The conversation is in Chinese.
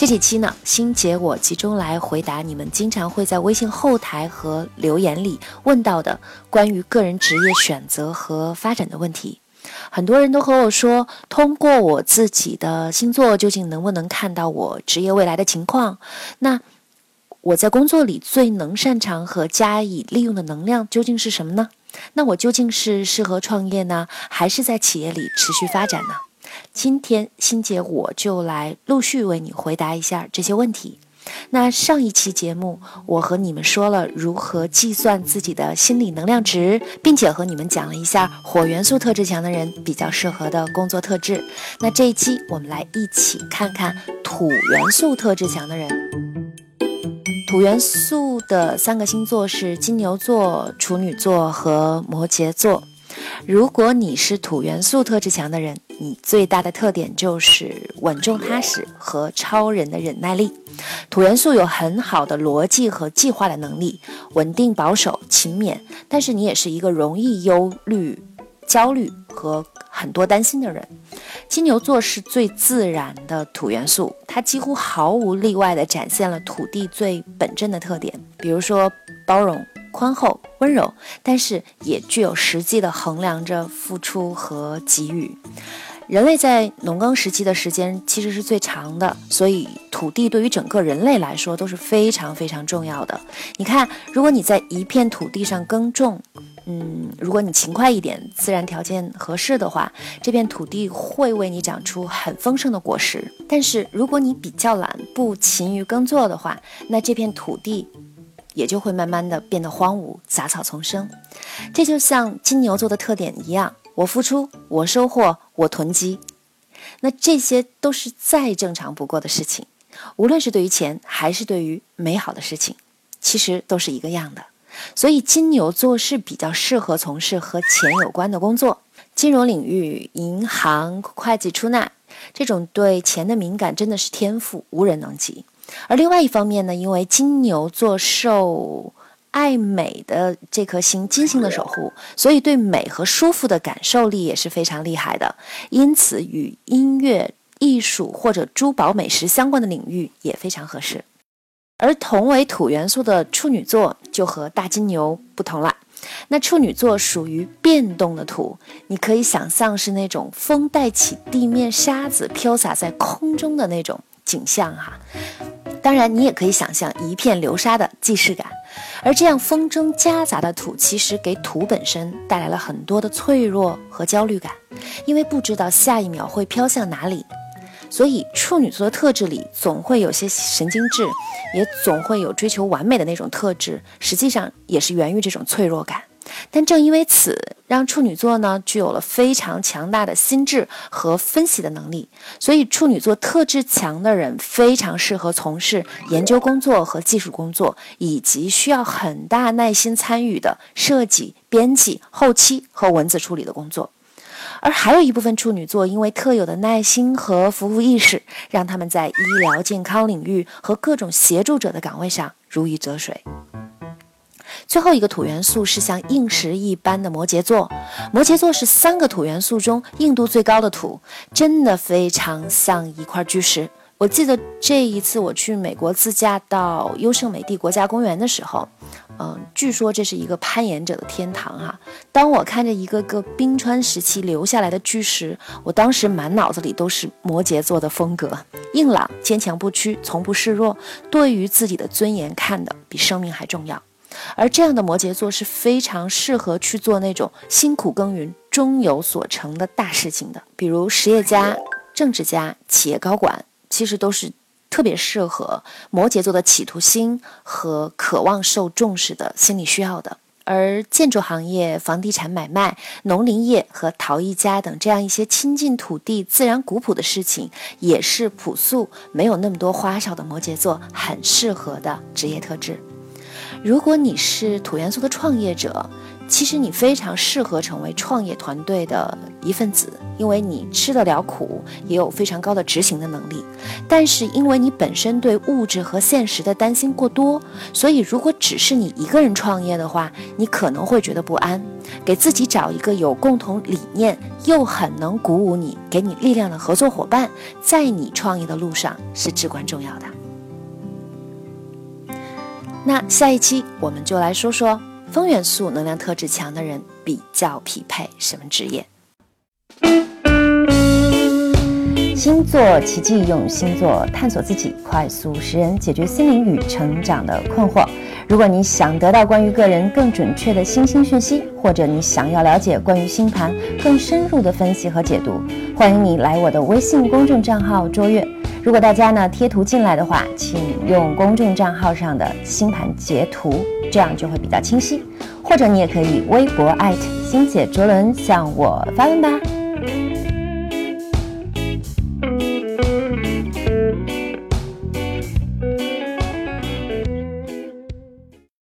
这几期呢，欣姐我集中来回答你们经常会在微信后台和留言里问到的关于个人职业选择和发展的问题。很多人都和我说，通过我自己的星座，究竟能不能看到我职业未来的情况？那我在工作里最能擅长和加以利用的能量究竟是什么呢？那我究竟是适合创业呢，还是在企业里持续发展呢？今天欣姐我就来陆续为你回答一下这些问题。那上一期节目，我和你们说了如何计算自己的心理能量值，并且和你们讲了一下火元素特质强的人比较适合的工作特质。那这一期我们来一起看看土元素特质强的人。土元素的三个星座是金牛座、处女座和摩羯座。如果你是土元素特质强的人，你最大的特点就是稳重踏实和超人的忍耐力。土元素有很好的逻辑和计划的能力，稳定保守、勤勉。但是你也是一个容易忧虑、焦虑和很多担心的人。金牛座是最自然的土元素，它几乎毫无例外地展现了土地最本真的特点，比如说包容。宽厚、温柔，但是也具有实际的衡量着付出和给予。人类在农耕时期的时间其实是最长的，所以土地对于整个人类来说都是非常非常重要的。你看，如果你在一片土地上耕种，嗯，如果你勤快一点，自然条件合适的话，这片土地会为你长出很丰盛的果实。但是如果你比较懒，不勤于耕作的话，那这片土地。也就会慢慢的变得荒芜，杂草丛生。这就像金牛座的特点一样，我付出，我收获，我囤积。那这些都是再正常不过的事情，无论是对于钱，还是对于美好的事情，其实都是一个样的。所以金牛座是比较适合从事和钱有关的工作，金融领域、银行、会计、出纳这种对钱的敏感，真的是天赋，无人能及。而另外一方面呢，因为金牛座受爱美的这颗星金星的守护，所以对美和舒服的感受力也是非常厉害的。因此，与音乐、艺术或者珠宝、美食相关的领域也非常合适。而同为土元素的处女座就和大金牛不同了。那处女座属于变动的土，你可以想象是那种风带起地面沙子飘洒在空中的那种景象哈。当然，你也可以想象一片流沙的既视感，而这样风中夹杂的土，其实给土本身带来了很多的脆弱和焦虑感，因为不知道下一秒会飘向哪里。所以，处女座的特质里总会有些神经质，也总会有追求完美的那种特质，实际上也是源于这种脆弱感。但正因为此，让处女座呢具有了非常强大的心智和分析的能力，所以处女座特质强的人非常适合从事研究工作和技术工作，以及需要很大耐心参与的设计、编辑、后期和文字处理的工作。而还有一部分处女座因为特有的耐心和服务意识，让他们在医疗健康领域和各种协助者的岗位上如鱼得水。最后一个土元素是像硬石一般的摩羯座，摩羯座是三个土元素中硬度最高的土，真的非常像一块巨石。我记得这一次我去美国自驾到优胜美地国家公园的时候，嗯，据说这是一个攀岩者的天堂哈。当我看着一个个冰川时期留下来的巨石，我当时满脑子里都是摩羯座的风格：硬朗、坚强不屈、从不示弱，对于自己的尊严看的比生命还重要。而这样的摩羯座是非常适合去做那种辛苦耕耘、终有所成的大事情的，比如实业家、政治家、企业高管，其实都是特别适合摩羯座的企图心和渴望受重视的心理需要的。而建筑行业、房地产买卖、农林业和陶艺家等这样一些亲近土地、自然古朴的事情，也是朴素、没有那么多花哨的摩羯座很适合的职业特质。如果你是土元素的创业者，其实你非常适合成为创业团队的一份子，因为你吃得了苦，也有非常高的执行的能力。但是因为你本身对物质和现实的担心过多，所以如果只是你一个人创业的话，你可能会觉得不安。给自己找一个有共同理念又很能鼓舞你、给你力量的合作伙伴，在你创业的路上是至关重要的。那下一期我们就来说说。风元素能量特质强的人比较匹配什么职业？星座奇迹，用星座探索自己，快速识人解决心灵与成长的困惑。如果你想得到关于个人更准确的星星讯息，或者你想要了解关于星盘更深入的分析和解读，欢迎你来我的微信公众账号卓越。如果大家呢贴图进来的话，请用公众账号上的星盘截图。这样就会比较清晰，或者你也可以微博艾特星姐卓伦向我发问吧。